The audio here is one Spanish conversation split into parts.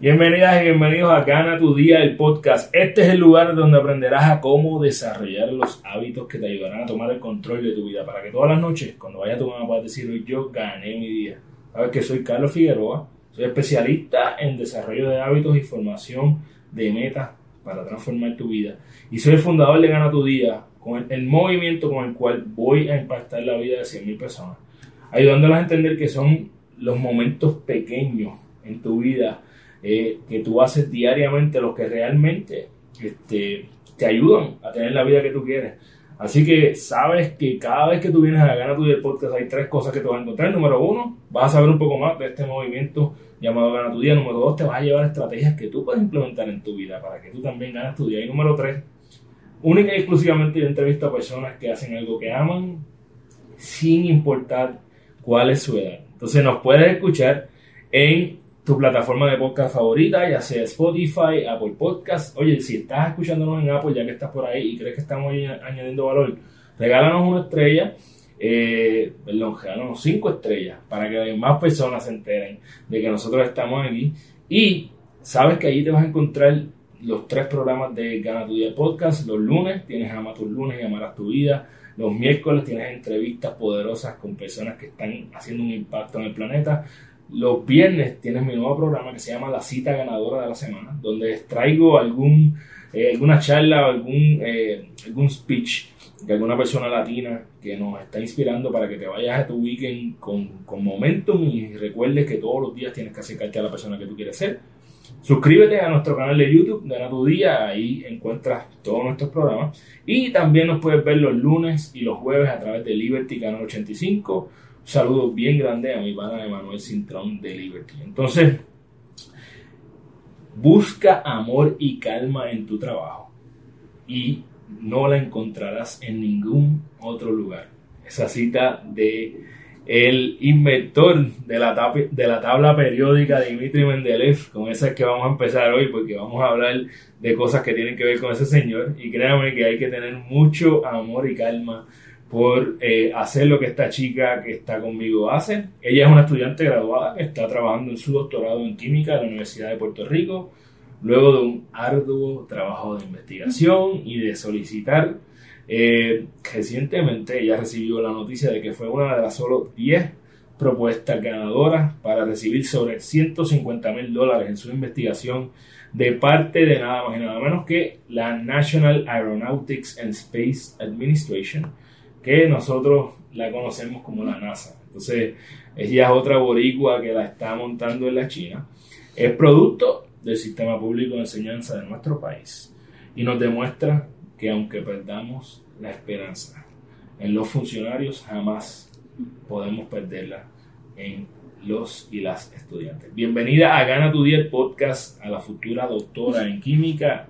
Bienvenidas y bienvenidos a Gana tu Día, el podcast. Este es el lugar donde aprenderás a cómo desarrollar los hábitos que te ayudarán a tomar el control de tu vida. Para que todas las noches, cuando vayas a tu cama, puedas decir, yo gané mi día. Sabes que soy Carlos Figueroa, soy especialista en desarrollo de hábitos y formación de metas para transformar tu vida. Y soy el fundador de Gana tu Día, con el, movimiento con el cual voy a impactar la vida de 100.000 personas, ayudándolas a entender que son los momentos pequeños en tu vida eh, que tú haces diariamente los que realmente este, te ayudan a tener la vida que tú quieres. Así que sabes que cada vez que tú vienes a Gana tu Día podcast hay tres cosas que te vas a encontrar. Número uno, vas a saber un poco más de este movimiento llamado Gana tu Día. Número dos, te vas a llevar estrategias que tú puedes implementar en tu vida para que tú también ganes tu día. Y número tres, única y exclusivamente yo entrevisto a personas que hacen algo que aman sin importar cuál es su edad. Entonces nos puedes escuchar en tu plataforma de podcast favorita, ya sea Spotify, Apple Podcast. Oye, si estás escuchándonos en Apple, ya que estás por ahí y crees que estamos añadiendo valor, regálanos una estrella, eh, perdón, regálanos cinco estrellas para que más personas se enteren de que nosotros estamos aquí. Y sabes que allí te vas a encontrar los tres programas de Gana tu Día Podcast. Los lunes tienes Ama tus lunes y amarás tu vida. Los miércoles tienes entrevistas poderosas con personas que están haciendo un impacto en el planeta. Los viernes tienes mi nuevo programa que se llama La Cita Ganadora de la Semana, donde traigo eh, alguna charla algún, eh, algún speech de alguna persona latina que nos está inspirando para que te vayas a tu weekend con, con momentum y recuerdes que todos los días tienes que acercarte a la persona que tú quieres ser. Suscríbete a nuestro canal de YouTube, Gana tu Día, ahí encuentras todos nuestros programas. Y también nos puedes ver los lunes y los jueves a través de Liberty Canal 85 saludo bien grande a mi pana Emanuel Cintrón de Liberty. Entonces, busca amor y calma en tu trabajo y no la encontrarás en ningún otro lugar. Esa cita de el inventor de la, de la tabla periódica Dimitri Mendeleev, con esa es que vamos a empezar hoy porque vamos a hablar de cosas que tienen que ver con ese señor y créanme que hay que tener mucho amor y calma por eh, hacer lo que esta chica que está conmigo hace. Ella es una estudiante graduada que está trabajando en su doctorado en química en la Universidad de Puerto Rico, luego de un arduo trabajo de investigación y de solicitar. Eh, recientemente ella recibió la noticia de que fue una de las solo 10 propuestas ganadoras para recibir sobre 150 mil dólares en su investigación de parte de nada más y nada menos que la National Aeronautics and Space Administration, que nosotros la conocemos como la NASA. Entonces, ella es otra boricua que la está montando en la China. Es producto del sistema público de enseñanza de nuestro país y nos demuestra que aunque perdamos la esperanza en los funcionarios, jamás podemos perderla en los y las estudiantes. Bienvenida a Gana tu Día podcast a la futura doctora en química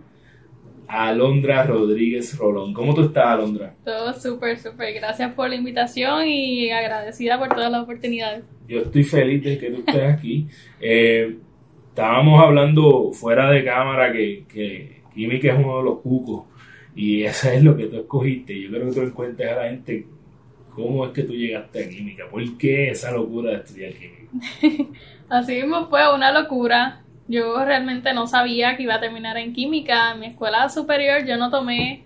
Alondra Rodríguez Rolón. ¿Cómo tú estás, Alondra? Todo súper, súper. Gracias por la invitación y agradecida por todas las oportunidades. Yo estoy feliz de que tú estés aquí. Eh, estábamos hablando fuera de cámara que, que química es uno de los cucos y eso es lo que tú escogiste. Yo creo que tú encuentres a la gente cómo es que tú llegaste a química. ¿Por qué esa locura de estudiar química? Así mismo fue una locura. Yo realmente no sabía que iba a terminar en química. En mi escuela superior yo no tomé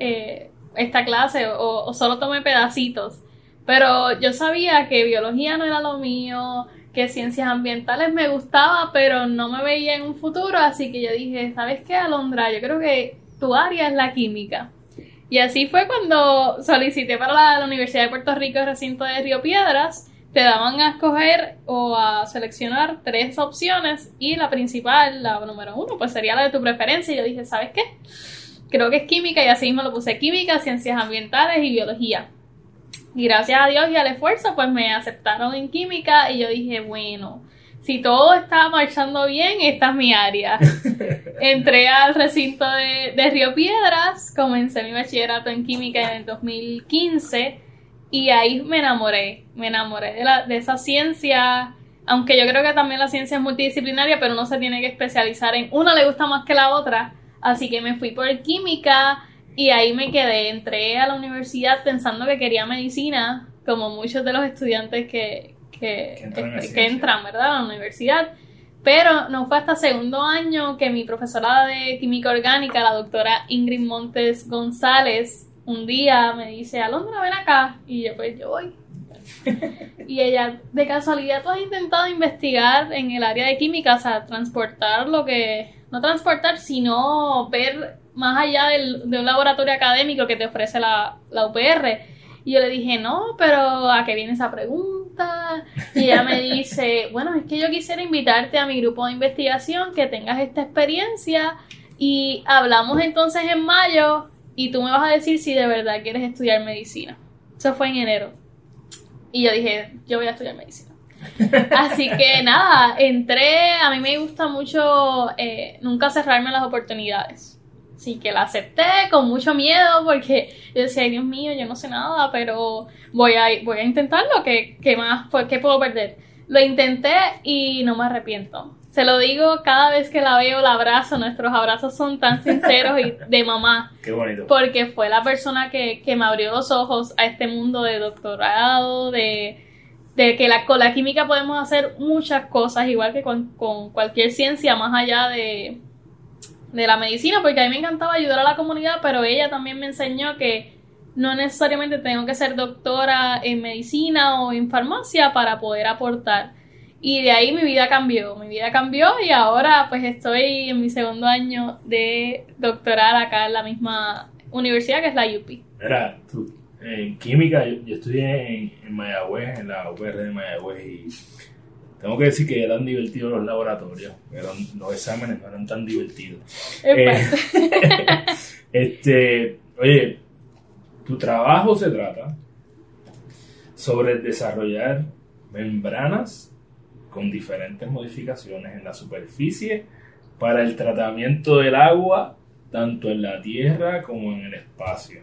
eh, esta clase o, solo tomé pedacitos. Pero yo sabía que biología no era lo mío, que ciencias ambientales me gustaba, pero no me veía en un futuro. Así que yo dije, ¿sabes qué, Alondra? Yo creo que tu área es la química. Y así fue cuando solicité para la, la Universidad de Puerto Rico, recinto de Río Piedras te daban a escoger o a seleccionar tres opciones y la principal, la número uno, pues sería la de tu preferencia. Y yo dije, ¿sabes qué? Creo que es química y así mismo lo puse química, ciencias ambientales y biología. Y gracias a Dios y al esfuerzo, pues me aceptaron en química y yo dije, bueno, si todo está marchando bien, esta es mi área. Entré al recinto de, de, Río Piedras, comencé mi bachillerato en química en el 2015 y ahí me enamoré, me enamoré de, la, de esa ciencia, aunque yo creo que también la ciencia es multidisciplinaria, pero no se tiene que especializar en una le gusta más que la otra, así que me fui por química y ahí me quedé, entré a la universidad pensando que quería medicina, como muchos de los estudiantes que, que, entran, ¿verdad? A la universidad. Pero no fue hasta segundo año que mi profesora de química orgánica, la doctora Ingrid Montes González, un día me dice, Alondra, ven acá. Y yo, pues yo voy. y ella, de casualidad, tú has intentado investigar en el área de química, o sea, transportar lo que, no transportar, sino ver más allá del, de un laboratorio académico que te ofrece la, la UPR. Y yo le dije, no, pero ¿a qué viene esa pregunta? Y ella me dice, bueno, es que yo quisiera invitarte a mi grupo de investigación, que tengas esta experiencia y hablamos entonces en mayo y tú me vas a decir si de verdad quieres estudiar medicina. Eso fue en enero. Y yo dije, yo voy a estudiar medicina. Así que nada, entré, a mí me gusta mucho eh, nunca cerrarme las oportunidades. Así que la acepté con mucho miedo porque yo decía, Dios mío, yo no sé nada, pero voy a, voy a intentarlo, ¿qué, qué más, qué puedo perder? Lo intenté y no me arrepiento. Se lo digo cada vez que la veo, la abrazo. Nuestros abrazos son tan sinceros y de mamá. Qué bonito. Porque fue la persona que, que me abrió los ojos a este mundo de doctorado, de, de que la, con la química podemos hacer muchas cosas, igual que con, con cualquier ciencia, más allá de, de la medicina, porque a mí me encantaba ayudar a la comunidad, pero ella también me enseñó que no necesariamente tengo que ser doctora en medicina o en farmacia para poder aportar. Y de ahí mi vida cambió, mi vida cambió y ahora pues estoy en mi segundo año de doctoral acá en la misma universidad que es la UP. Mira, tú, en química yo, estudié en, en, Mayagüez, en la UPR de Mayagüez y tengo que decir que eran divertidos los laboratorios, pero los exámenes no eran tan divertidos. Eh, este, oye, tu trabajo se trata sobre desarrollar membranas con diferentes modificaciones en la superficie para el tratamiento del agua tanto en la tierra como en el espacio.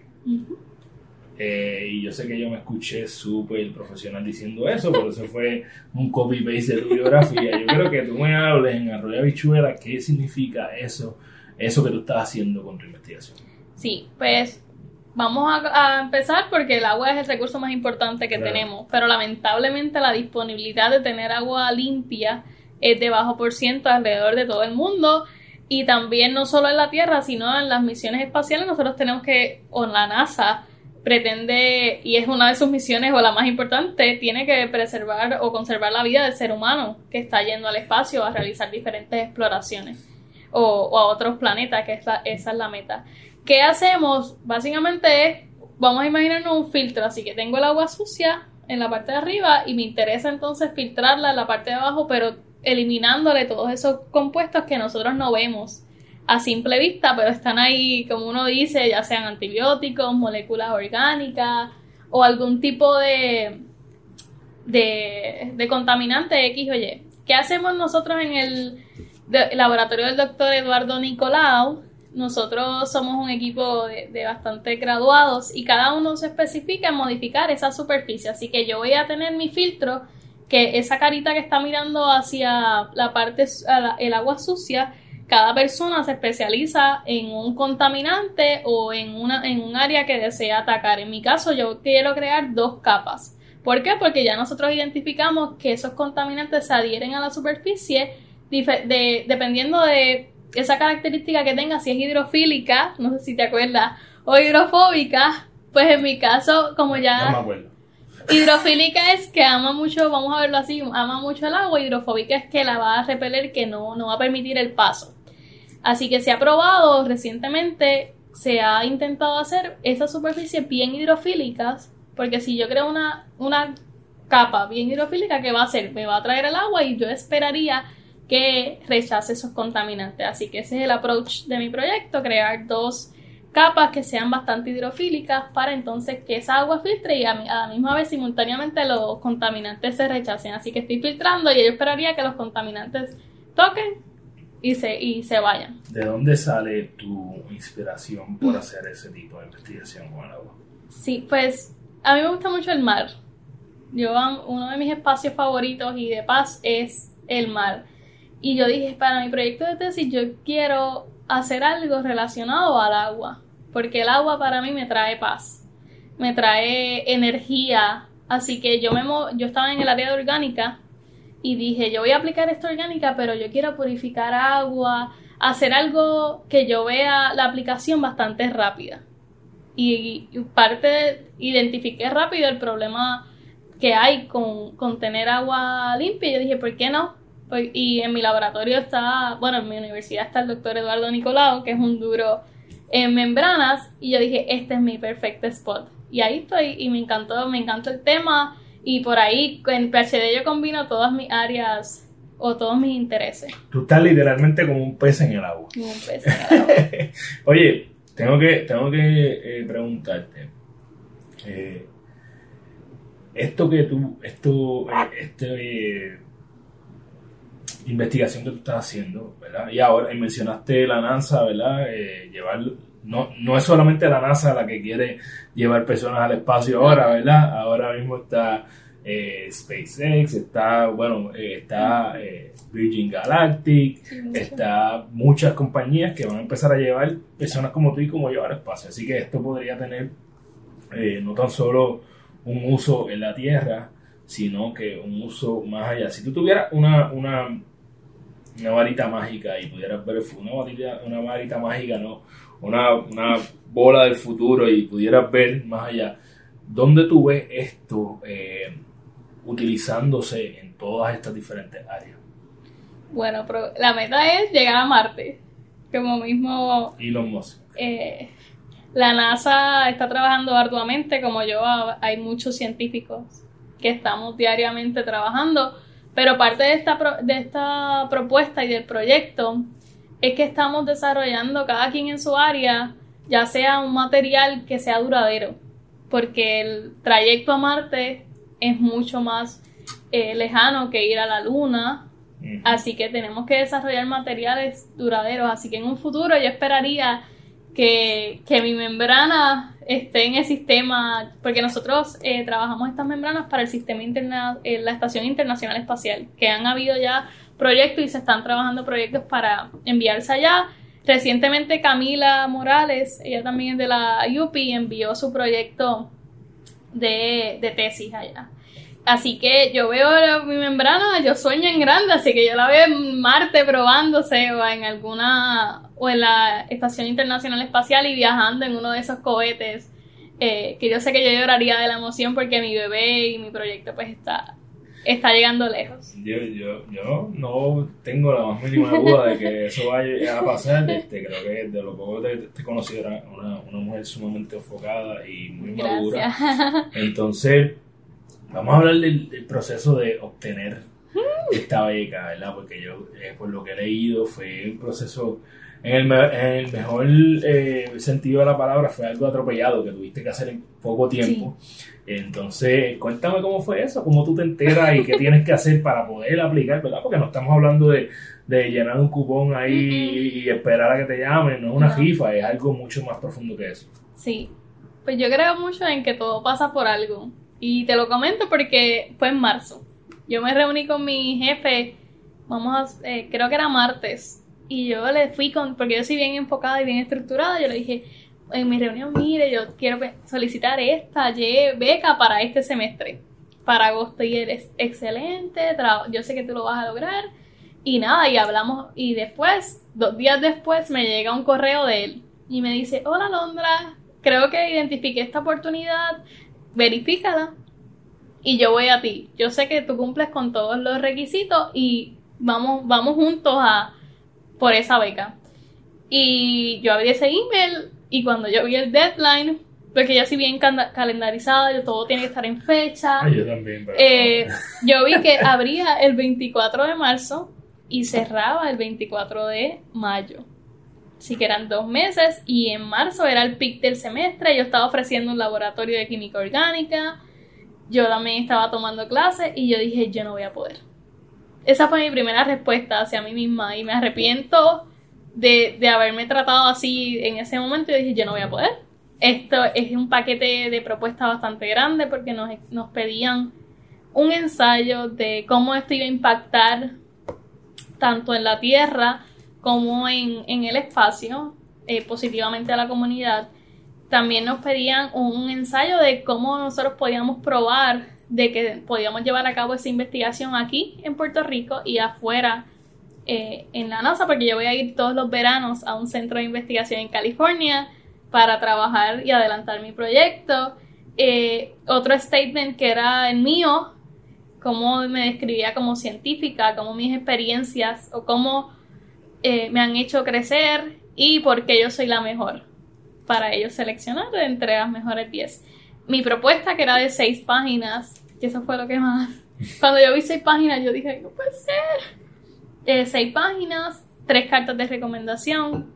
Eh, y yo sé que yo me escuché súper profesional diciendo eso, por eso fue un copy-paste de tu biografía. Yo creo que tú me hables en Arroyo Bichuela qué significa eso, eso que tú estás haciendo con tu investigación. Sí, pues vamos a, empezar porque el agua es el recurso más importante que tenemos, pero lamentablemente la disponibilidad de tener agua limpia es de bajo por ciento alrededor de todo el mundo. Y también no solo en la Tierra, sino en las misiones espaciales, nosotros tenemos que, o la NASA, pretende, y es una de sus misiones o la más importante, tiene que preservar o conservar la vida del ser humano que está yendo al espacio a realizar diferentes exploraciones o, a otros planetas, que esa es la meta. ¿Qué hacemos? Básicamente es, vamos a imaginarnos un filtro, así que tengo el agua sucia en la parte de arriba y me interesa entonces filtrarla en la parte de abajo, pero eliminándole todos esos compuestos que nosotros no vemos a simple vista, pero están ahí, como uno dice, ya sean antibióticos, moléculas orgánicas o algún tipo de, de, contaminante X o Y. ¿Qué hacemos nosotros en el laboratorio del doctor Eduardo Nicolau? Nosotros somos un equipo de, bastante graduados y cada uno se especifica en modificar esa superficie. Así que yo voy a tener mi filtro que esa carita que está mirando hacia la parte, el agua sucia, cada persona se especializa en un contaminante o en, una, en un área que desea atacar. En mi caso, yo quiero crear dos capas. ¿Por qué? Porque ya nosotros identificamos que esos contaminantes se adhieren a la superficie dependiendo de esa característica que tenga, si es hidrofílica, no sé si te acuerdas, o hidrofóbica, pues en mi caso, como ya... No me acuerdo. Hidrofílica es que ama mucho, vamos a verlo así, ama mucho el agua, hidrofóbica es que la va a repeler, que no, no va a permitir el paso. Así que se ha probado recientemente, se ha intentado hacer esas superficies bien hidrofílicas, porque si yo creo una, una capa bien hidrofílica, ¿qué va a hacer? Me va a traer el agua y yo esperaría que rechace esos contaminantes. Así que ese es el approach de mi proyecto, crear dos capas que sean bastante hidrofílicas para entonces que esa agua filtre y a, la misma vez simultáneamente los contaminantes se rechacen. Así que estoy filtrando y yo esperaría que los contaminantes toquen y se, y se vayan. ¿De dónde sale tu inspiración por hacer ese tipo de investigación con el agua? Sí, pues a mí me gusta mucho el mar. Yo, uno de mis espacios favoritos y de paz es el mar. Y yo dije, para mi proyecto de tesis yo quiero hacer algo relacionado al agua, porque el agua para mí me trae paz, me trae energía. Así que yo, me, yo estaba en el área de orgánica y dije, yo voy a aplicar esto orgánica, pero yo quiero purificar agua, hacer algo que yo vea la aplicación bastante rápida. Y, parte, identifiqué rápido el problema que hay con, con tener agua limpia. Y yo dije, ¿por qué no? Pues, y en mi laboratorio está, bueno, en mi universidad está el doctor Eduardo Nicolau, que es un duro en membranas. Y yo dije, este es mi perfecto spot. Y ahí estoy, y me encantó, me encantó el tema y por ahí en PhD yo combino todas mis áreas o todos mis intereses. Tú estás literalmente como un pez en el agua. Como un pez en el agua. Oye, tengo que, tengo que eh, preguntarte. Eh, esto que tú, esto, eh, este, investigación que tú estás haciendo, ¿verdad? Y ahora mencionaste la NASA, ¿verdad? llevar no, no es solamente la NASA la que quiere llevar personas al espacio ahora, ¿verdad? Ahora mismo está eh, SpaceX, está, bueno, eh, está eh, Virgin Galactic, está muchas compañías que van a empezar a llevar personas como tú y como yo al espacio. Así que esto podría tener no tan solo un uso en la Tierra, sino que un uso más allá. Si tú tuvieras una, una, una varita mágica y pudieras ver una varita, una varita mágica, no, una, una bola del futuro y pudieras ver más allá, ¿dónde tú ves esto eh, utilizándose en todas estas diferentes áreas? Bueno, pero la meta es llegar a Marte, como mismo... Elon Musk. Eh, la NASA está trabajando arduamente, como yo, hay muchos científicos que estamos diariamente trabajando, pero parte de esta, de esta propuesta y del proyecto es que estamos desarrollando cada quien en su área, ya sea un material que sea duradero, porque el trayecto a Marte es mucho más eh, lejano que ir a la Luna, así que tenemos que desarrollar materiales duraderos, así que en un futuro yo esperaría que, mi membrana esté en el sistema, porque nosotros eh, trabajamos estas membranas para el sistema interna, eh, la Estación Internacional Espacial, que han habido ya proyectos y se están trabajando proyectos para enviarse allá. Recientemente Camila Morales, ella también es de la UPI, envió su proyecto de, de tesis allá. Así que yo veo mi membrana, yo sueño en grande, así que yo la veo en Marte probándose o en alguna, o en la Estación Internacional Espacial y viajando en uno de esos cohetes, eh, que yo sé que yo lloraría de la emoción porque mi bebé y mi proyecto pues está está llegando lejos. Yo, yo, yo no tengo la más mínima duda de que eso vaya a pasar. Este, creo que de lo poco que te, conocido era una, una, mujer sumamente enfocada y muy madura. Entonces, vamos a hablar del, proceso de obtener esta beca, ¿verdad? Porque yo, eh, por lo que he leído, fue un proceso en el, mejor eh, sentido de la palabra, fue algo atropellado que tuviste que hacer en poco tiempo. Entonces, cuéntame cómo fue eso, cómo tú te enteras y qué tienes que hacer para poder aplicar, ¿verdad? Porque no estamos hablando de, llenar un cupón ahí y esperar a que te llamen, no es una rifa, es algo mucho más profundo que eso. Sí, pues yo creo mucho en que todo pasa por algo. Y te lo comento porque fue en marzo. Yo me reuní con mi jefe, vamos a, eh, creo que era martes, y yo le fui con, porque yo soy bien enfocada y bien estructurada, yo le dije en mi reunión, mire, yo quiero solicitar esta beca para este semestre, para agosto, y eres excelente, yo sé que tú lo vas a lograr. Y nada, y hablamos, y después, dos días después, me llega un correo de él y me dice, hola Londra, creo que identifiqué esta oportunidad, verifícala y yo voy a ti. Yo sé que tú cumples con todos los requisitos y vamos, vamos juntos a, por esa beca. Y yo abrí ese email y cuando yo vi el deadline, porque ya si bien calendarizada, todo tiene que estar en fecha. Ah, yo también, eh, yo vi que abría el 24 de marzo y cerraba el 24 de mayo. Así que eran dos meses y en marzo era el pic del semestre. Yo estaba ofreciendo un laboratorio de química orgánica. Yo también estaba tomando clases y yo dije, yo no voy a poder. Esa fue mi primera respuesta hacia mí misma y me arrepiento de, de haberme tratado así en ese momento. Y dije, yo no voy a poder. Esto es un paquete de propuestas bastante grande porque nos, nos pedían un ensayo de cómo esto iba a impactar tanto en la Tierra como en, en el espacio eh, positivamente a la comunidad. También nos pedían un ensayo de cómo nosotros podíamos probar de que podíamos llevar a cabo esa investigación aquí en Puerto Rico y afuera eh, en la NASA, porque yo voy a ir todos los veranos a un centro de investigación en California para trabajar y adelantar mi proyecto. Eh, otro statement que era el mío, cómo me describía como científica, cómo mis experiencias o cómo eh, me han hecho crecer y por qué yo soy la mejor para ellos seleccionar entre las mejores 10. Mi propuesta, que era de 6 páginas, que eso fue lo que más... Cuando yo vi 6 páginas, yo dije, no puede ser. Eh, 6 páginas, 3 cartas de recomendación,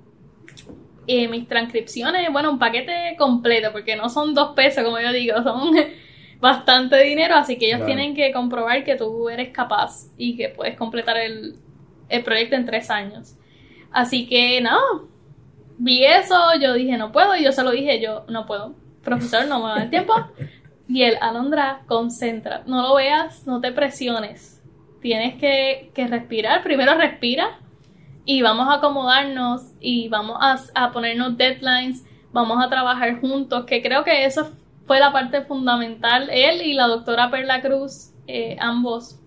eh, mis transcripciones, bueno, un paquete completo, porque no son 2 pesos, como yo digo, son bastante dinero, así que ellos tienen que comprobar que tú eres capaz y que puedes completar el, el proyecto en tres años. Así que no, vi eso, yo dije no puedo, y yo se lo dije, yo no puedo, profesor, no me da el tiempo. Y él, Alondra, concentra, no lo veas, no te presiones, tienes que, que respirar, primero respira y vamos a acomodarnos y vamos a, a ponernos deadlines, vamos a trabajar juntos, que creo que eso fue la parte fundamental. Él y la doctora Perla Cruz, eh, ambos.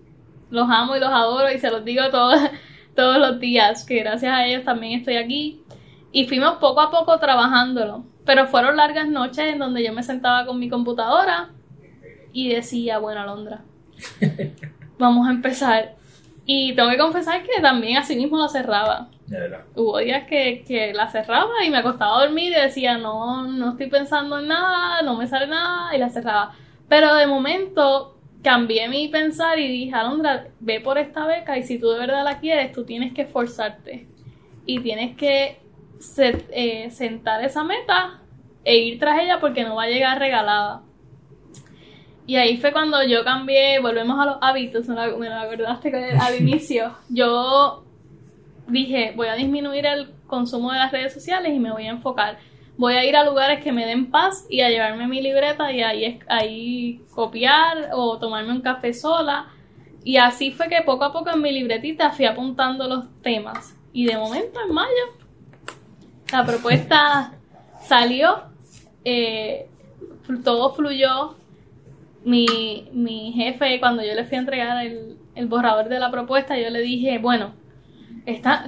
Los amo y los adoro y se los digo todos, todos los días, que gracias a ellos también estoy aquí. Y fuimos poco a poco trabajándolo, pero fueron largas noches en donde yo me sentaba con mi computadora y decía, bueno, Alondra, vamos a empezar. Y tengo que confesar que también así mismo la cerraba. Hubo días que, que, la cerraba y me acostaba a dormir y decía, no, no estoy pensando en nada, no me sale nada, y la cerraba. Pero de momento cambié mi pensar y dije, Alondra, ve por esta beca y si tú de verdad la quieres, tú tienes que esforzarte y tienes que eh, sentar esa meta e ir tras ella porque no va a llegar regalada. Y ahí fue cuando yo cambié, volvemos a los hábitos, me lo acordaste al inicio. Yo dije, voy a disminuir el consumo de las redes sociales y me voy a enfocar voy a ir a lugares que me den paz y a llevarme mi libreta y ahí, ahí copiar o tomarme un café sola. Y así fue que poco a poco en mi libretita fui apuntando los temas. Y de momento, en mayo, la propuesta salió, eh, todo fluyó. Mi, mi, jefe, cuando yo le fui a entregar el, el borrador de la propuesta, yo le dije, bueno,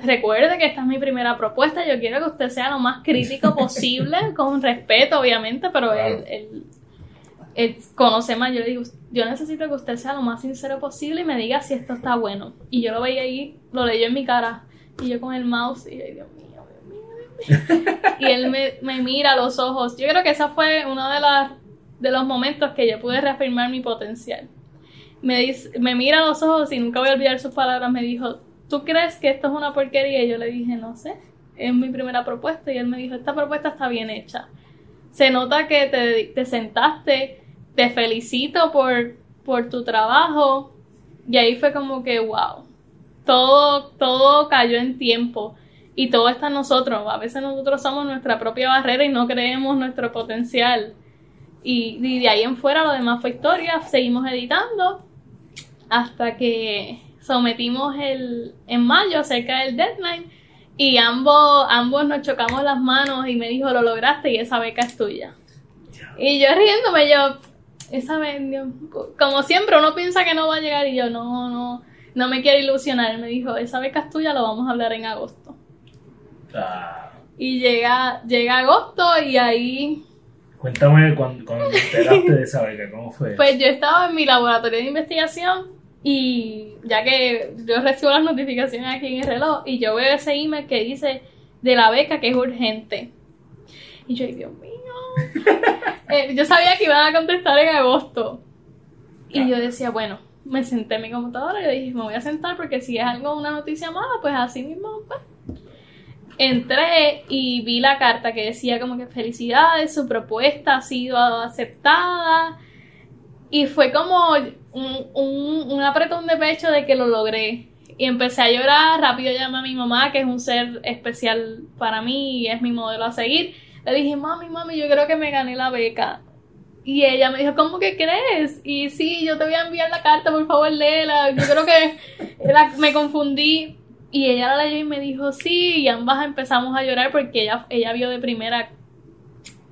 recuerde que esta es mi primera propuesta, yo quiero que usted sea lo más crítico posible, con respeto obviamente, pero él, conoce más, yo le digo, yo necesito que usted sea lo más sincero posible y me diga si esto está bueno. Y yo lo veía ahí, lo leyó en mi cara, y yo con el mouse, y mío, Dios mío. Y él me, mira los ojos. Yo creo que esa fue uno de, las, de los momentos que yo pude reafirmar mi potencial. Me, dice, me mira los ojos y nunca voy a olvidar sus palabras, me dijo, ¿tú crees que esto es una porquería? Y yo le dije, no sé, es mi primera propuesta. Y él me dijo, esta propuesta está bien hecha. Se nota que te, te sentaste, te felicito por, por tu trabajo. Y ahí fue como que, wow, todo, todo cayó en tiempo. Y todo está en nosotros. A veces nosotros somos nuestra propia barrera y no creemos nuestro potencial. Y, y de ahí en fuera lo demás fue historia. Seguimos editando hasta que sometimos el, en mayo, cerca del deadline, y ambos, ambos nos chocamos las manos y me dijo, lo lograste y esa beca es tuya. Y yo riéndome, yo, esa vez, como siempre uno piensa que no va a llegar y yo, no, no, no me quiero ilusionar. Él me dijo, esa beca es tuya, lo vamos a hablar en agosto. Ah. Y llega, llega agosto y ahí... Cuéntame cuando, cuando te enteraste de esa beca, ¿cómo fue? Pues yo estaba en mi laboratorio de investigación y ya que yo recibo las notificaciones aquí en el reloj y yo veo ese email que dice de la beca que es urgente. Y yo, Dios mío. Eh, yo sabía que iban a contestar en agosto. Y yo decía, bueno, me senté en mi computadora y dije, me voy a sentar porque si es algo, una noticia mala, pues así mismo, pues. Entré y vi la carta que decía como que felicidades, su propuesta ha sido aceptada. Y fue como un, un, un apretón de pecho de que lo logré. Y empecé a llorar, rápido llamé a mi mamá, que es un ser especial para mí y es mi modelo a seguir. Le dije, mami, mami, yo creo que me gané la beca. Y ella me dijo, ¿cómo que crees? Y sí, yo te voy a enviar la carta, por favor, léela. Yo creo que me confundí. Y ella la leyó y me dijo, sí, y ambas empezamos a llorar porque ella, ella vio de primera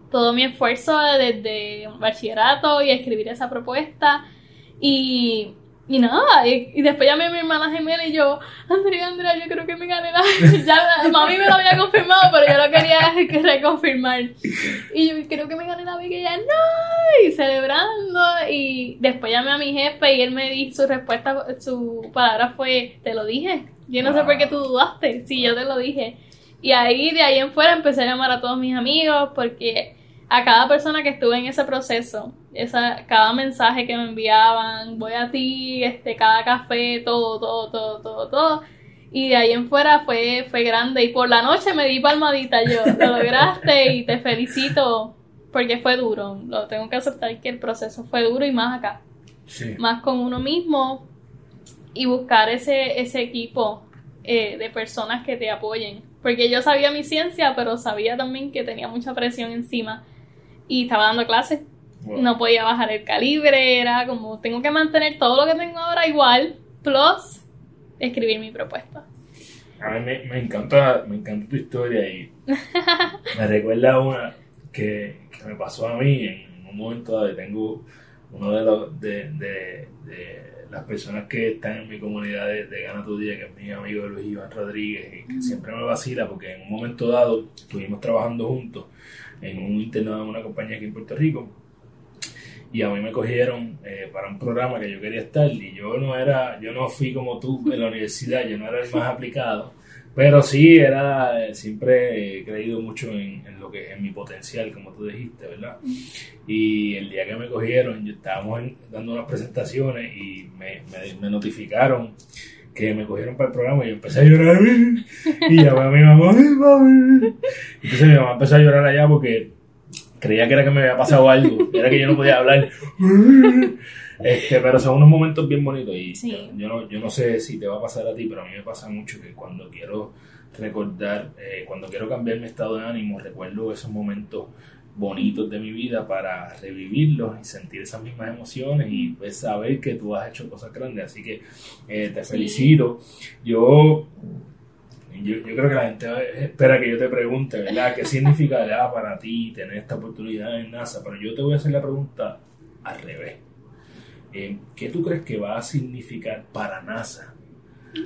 todo mi esfuerzo desde bachillerato y escribir esa propuesta. Y, y nada, y, después llamé a mi hermana gemela y yo, Andrea, Andrea, yo creo que me gané la... ya, mami me lo había confirmado, pero yo lo quería reconfirmar. Y yo creo que me gané la beca y ella, no, y celebrando. Y después llamé a mi jefe y él me dijo, su respuesta, su palabra fue, te lo dije. Yo no sé por qué tú dudaste, si yo te lo dije. Y ahí, de ahí en fuera, empecé a llamar a todos mis amigos porque a cada persona que estuve en ese proceso, esa, cada mensaje que me enviaban, voy a ti, este, cada café, todo, todo, todo, todo, todo. Y de ahí en fuera fue, fue grande. Y por la noche me di palmadita yo. Lo lograste y te felicito porque fue duro. Lo tengo que aceptar que el proceso fue duro y más acá. Más con uno mismo y buscar ese, ese equipo eh, de personas que te apoyen. Porque yo sabía mi ciencia, pero sabía también que tenía mucha presión encima y estaba dando clases. No podía bajar el calibre, era como tengo que mantener todo lo que tengo ahora igual, plus escribir mi propuesta. A mí me, encanta, me encanta tu historia y me recuerda una que, me pasó a mí en un momento de tengo uno de los de, de, las personas que están en mi comunidad de, de, Gana Tu Día, que es mi amigo Luis Iván Rodríguez, que siempre me vacila porque en un momento dado estuvimos trabajando juntos en un internado de una compañía aquí en Puerto Rico. Y a mí me cogieron eh, para un programa que yo quería estar y yo no era, yo no fui como tú en la universidad, yo no era el más aplicado, pero sí era, eh, siempre he creído mucho en, lo que, en mi potencial, como tú dijiste, ¿verdad? Y el día que me cogieron, estábamos dando unas presentaciones y me, me, me notificaron que me cogieron para el programa y yo empecé a llorar y llamé a mi mamá, entonces mi mamá empezó a llorar allá porque creía que era que me había pasado algo, era que yo no podía hablar. Este, pero son unos momentos bien bonitos y yo, no, yo no sé si te va a pasar a ti, pero a mí me pasa mucho que cuando quiero recordar, eh, cuando quiero cambiar mi estado de ánimo, recuerdo esos momentos bonitos de mi vida para revivirlos y sentir esas mismas emociones y pues, saber que tú has hecho cosas grandes. Así que eh, te felicito. Yo, yo, creo que la gente espera que yo te pregunte, ¿verdad? ¿Qué significará para ti tener esta oportunidad en NASA? Pero yo te voy a hacer la pregunta al revés. Eh, ¿Qué tú crees que va a significar para NASA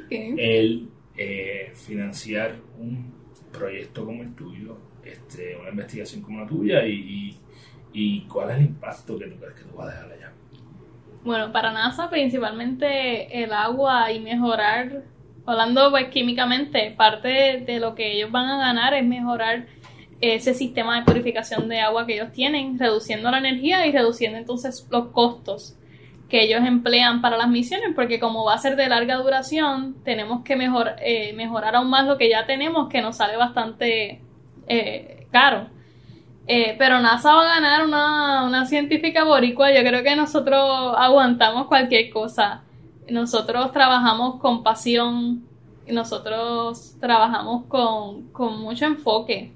el eh, financiar un proyecto como el tuyo este, una investigación como la tuya y, y, cuál es el impacto que tú crees que tú vas a dejar allá. Bueno, para NASA principalmente el agua y mejorar, hablando pues, químicamente, parte de lo que ellos van a ganar es mejorar ese sistema de purificación de agua que ellos tienen, reduciendo la energía y reduciendo entonces los costos que ellos emplean para las misiones, porque como va a ser de larga duración, tenemos que mejor, eh, mejorar aún más lo que ya tenemos, que nos sale bastante eh, caro. Eh, pero NASA va a ganar una, una científica boricua. Yo creo que nosotros aguantamos cualquier cosa. Nosotros trabajamos con pasión. Nosotros trabajamos con, con mucho enfoque.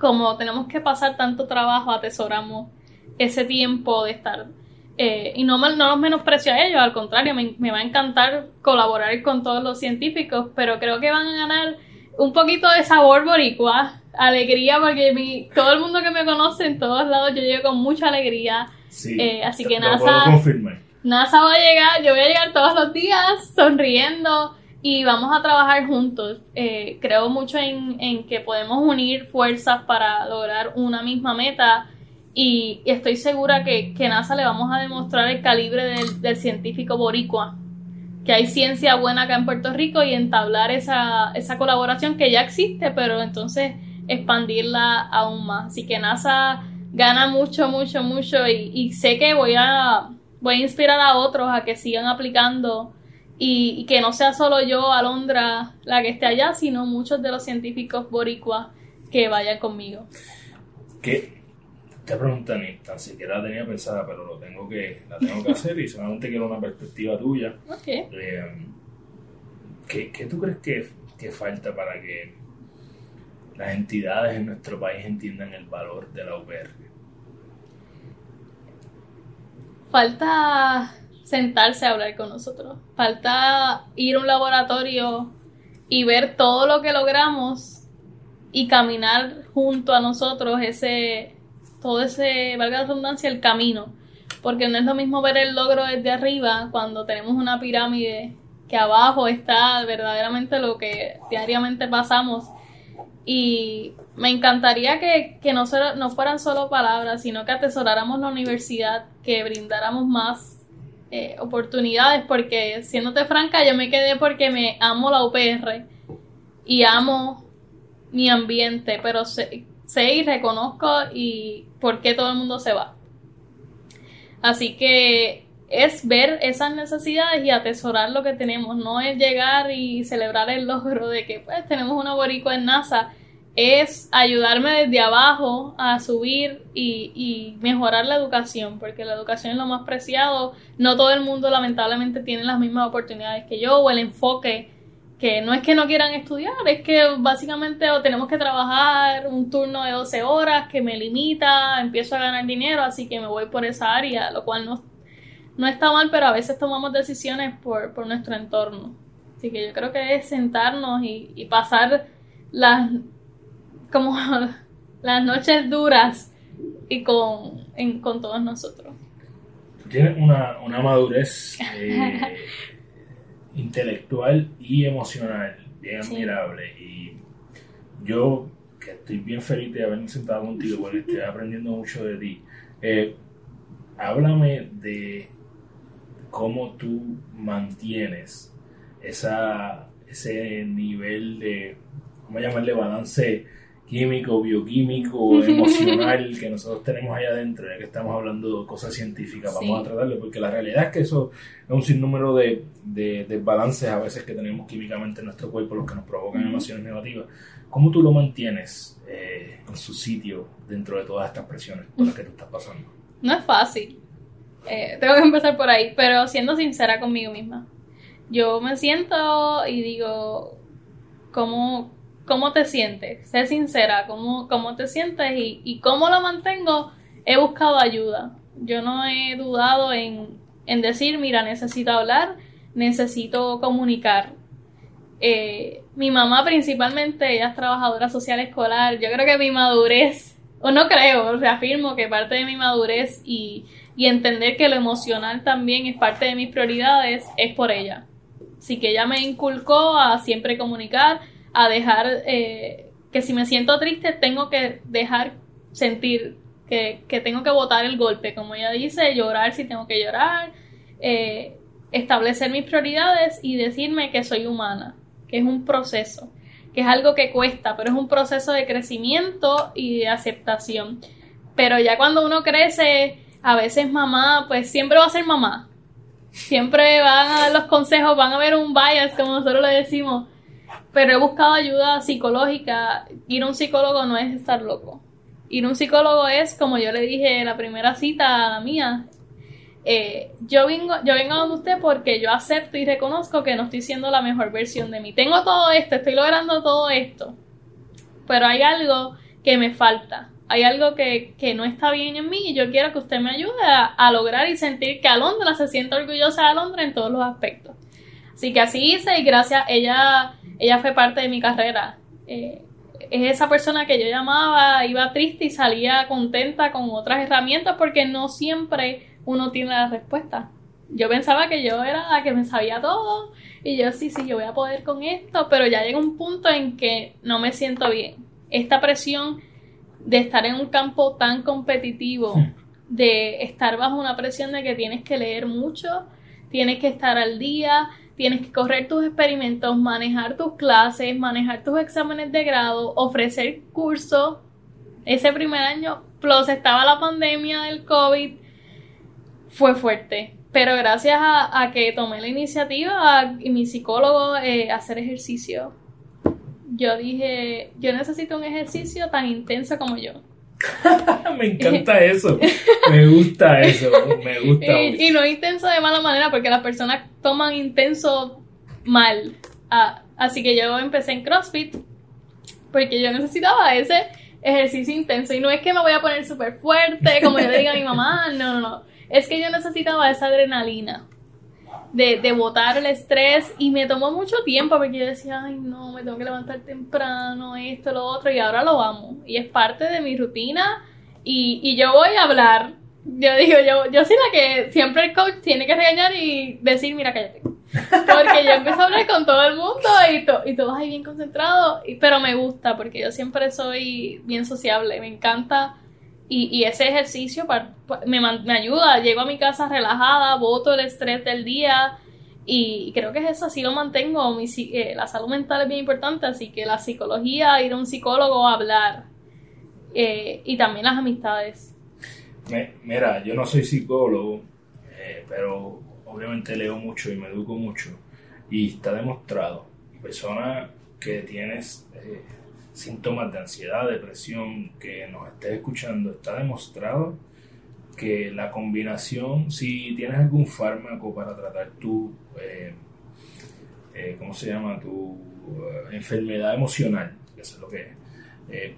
Como tenemos que pasar tanto trabajo, atesoramos ese tiempo de estar eh, y no, no los menosprecio a ellos, al contrario, me, me, va a encantar colaborar con todos los científicos, pero creo que van a ganar un poquito de sabor boricua, alegría, porque mi, todo el mundo que me conoce en todos lados, yo llego con mucha alegría. Eh, así que NASA, NASA va a llegar, yo voy a llegar todos los días sonriendo y vamos a trabajar juntos. Eh, creo mucho en, en, que podemos unir fuerzas para lograr una misma meta y, estoy segura que, que, NASA le vamos a demostrar el calibre del, del científico boricua que hay ciencia buena acá en Puerto Rico y entablar esa, esa colaboración que ya existe, pero entonces expandirla aún más. Así que NASA gana mucho, mucho, mucho y, sé que voy a, voy a inspirar a otros a que sigan aplicando y, que no sea solo yo, Alondra, la que esté allá, sino muchos de los científicos boricuas que vayan conmigo. ¿Qué? Esta pregunta ni tan siquiera la tenía pensada, pero lo tengo que, la tengo que hacer y solamente quiero una perspectiva tuya. Okay. Eh, ¿qué, ¿qué, tú crees que, que falta para que las entidades en nuestro país entiendan el valor de la UPR? Falta sentarse a hablar con nosotros. Falta ir a un laboratorio y ver todo lo que logramos y caminar junto a nosotros ese, todo ese, valga la redundancia, el camino. Porque no es lo mismo ver el logro desde arriba cuando tenemos una pirámide que abajo está verdaderamente lo que diariamente pasamos. Y me encantaría que, que no, no fueran solo palabras, sino que atesoráramos la universidad, que brindáramos más eh, oportunidades, porque siéndote franca, yo me quedé porque me amo la UPR y amo mi ambiente, pero sé, sé y reconozco y por qué todo el mundo se va. Así que es ver esas necesidades y atesorar lo que tenemos, no es llegar y celebrar el logro de que pues tenemos una boricua en NASA, es ayudarme desde abajo a subir y, mejorar la educación, porque la educación es lo más preciado. No todo el mundo lamentablemente tiene las mismas oportunidades que yo o el enfoque que no es que no quieran estudiar, es que básicamente tenemos que trabajar un turno de 12 horas que me limita, empiezo a ganar dinero, así que me voy por esa área, lo cual no, no está mal, pero a veces tomamos decisiones por, por nuestro entorno. Así que yo creo que es sentarnos y, y pasar las como las noches duras y con, con todos nosotros. Tienes una, una madurez eh, intelectual y emocional bien admirable. Y yo que estoy bien feliz de haberme sentado contigo porque estoy aprendiendo mucho de ti. Eh, háblame de cómo tú mantienes esa, ese nivel de, a llamarle balance químico, bioquímico, emocional que nosotros tenemos allá adentro, ya que estamos hablando de cosas científicas, vamos a tratarlo, porque la realidad es que eso es un sinnúmero de, de desbalances a veces que tenemos químicamente en nuestro cuerpo, los que nos provocan emociones negativas. ¿Cómo tú lo mantienes eh, en su sitio dentro de todas estas presiones por las que tú estás pasando? No es fácil. Eh, tengo que empezar por ahí, pero siendo sincera conmigo misma. Yo me siento y digo, ¿cómo, cómo te sientes, sé sincera, cómo, cómo te sientes y, y, cómo lo mantengo, he buscado ayuda. Yo no he dudado en, en decir, mira, necesito hablar, necesito comunicar. Eh, mi mamá principalmente, ella es trabajadora social escolar, yo creo que mi madurez, o no creo, reafirmo que parte de mi madurez y, y entender que lo emocional también es parte de mis prioridades es por ella. Así que ella me inculcó a siempre comunicar, a dejar eh, que si me siento triste tengo que dejar sentir que, tengo que botar el golpe, como ella dice, llorar si tengo que llorar, eh, establecer mis prioridades y decirme que soy humana, que es un proceso, que es algo que cuesta, pero es un proceso de crecimiento y de aceptación. Pero ya cuando uno crece, a veces mamá, pues siempre va a ser mamá. Siempre van a los consejos, van a ver un bias, como nosotros le decimos, pero he buscado ayuda psicológica. Ir a un psicólogo no es estar loco. Ir a un psicólogo es, como yo le dije en la primera cita a la mía, eh, yo vengo, yo vengo donde usted porque yo acepto y reconozco que no estoy siendo la mejor versión de mí. Tengo todo esto, estoy logrando todo esto, pero hay algo que me falta. Hay algo que, no está bien en mí y yo quiero que usted me ayude a, lograr y sentir que Alondra se siente orgullosa de Alondra en todos los aspectos. Así que así hice y gracias, ella ella fue parte de mi carrera. Eh, es esa persona que yo llamaba, iba triste y salía contenta con otras herramientas porque no siempre uno tiene la respuesta. Yo pensaba que yo era la que me sabía todo y yo sí, sí, yo voy a poder con esto, pero ya llega un punto en que no me siento bien. Esta presión de estar en un campo tan competitivo, de estar bajo una presión de que tienes que leer mucho, tienes que estar al día, tienes que correr tus experimentos, manejar tus clases, manejar tus exámenes de grado, ofrecer cursos. Ese primer año, plus estaba la pandemia del COVID, fue fuerte. pero gracias a, que tomé la iniciativa y mi psicólogo eh, hacer ejercicio, yo dije, yo necesito un ejercicio tan intenso como yo. me encanta eso. Me gusta eso. Me gusta. Y, no intenso de mala manera porque las personas toman intenso mal. Ah, así que yo empecé en CrossFit porque yo necesitaba ese ejercicio intenso. Y no es que me voy a poner súper fuerte, como yo le diga a mi mamá, no, no, no. Es que yo necesitaba esa adrenalina de, de botar el estrés y me tomó mucho tiempo porque yo decía, ay no, me tengo que levantar temprano, esto, lo otro, y ahora lo amo. Y es parte de mi rutina y, y yo voy a hablar. Yo digo, yo, yo soy la que siempre el coach tiene que regañar y decir, mira, cállate. Porque yo empiezo a hablar con todo el mundo y, to, y todos ahí bien concentrados, pero me gusta porque yo siempre soy bien sociable, me encanta. Y, y ese ejercicio me, me, ayuda, llego a mi casa relajada, voto el estrés del día y creo que es eso, así lo mantengo. Mi, eh, la salud mental es bien importante, así que la psicología, ir a un psicólogo a hablar eh, y también las amistades. mira, yo no soy psicólogo, eh, pero obviamente leo mucho y me educo mucho y está demostrado, persona que tienes eh, síntomas de ansiedad, depresión, que nos estés escuchando, está demostrado que la combinación, si tienes algún fármaco para tratar tu, eh, eh, ¿cómo se llama? Tu enfermedad emocional, que es lo que es,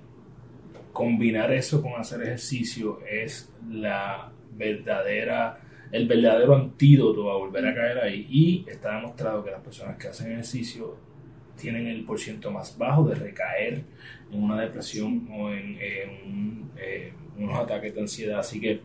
combinar eso con hacer ejercicio es la verdadera el verdadero antídoto a volver a caer ahí. Y está demostrado que las personas que hacen ejercicio tienen el porciento más bajo de recaer en una depresión o en, eh, unos ataques de ansiedad. Así que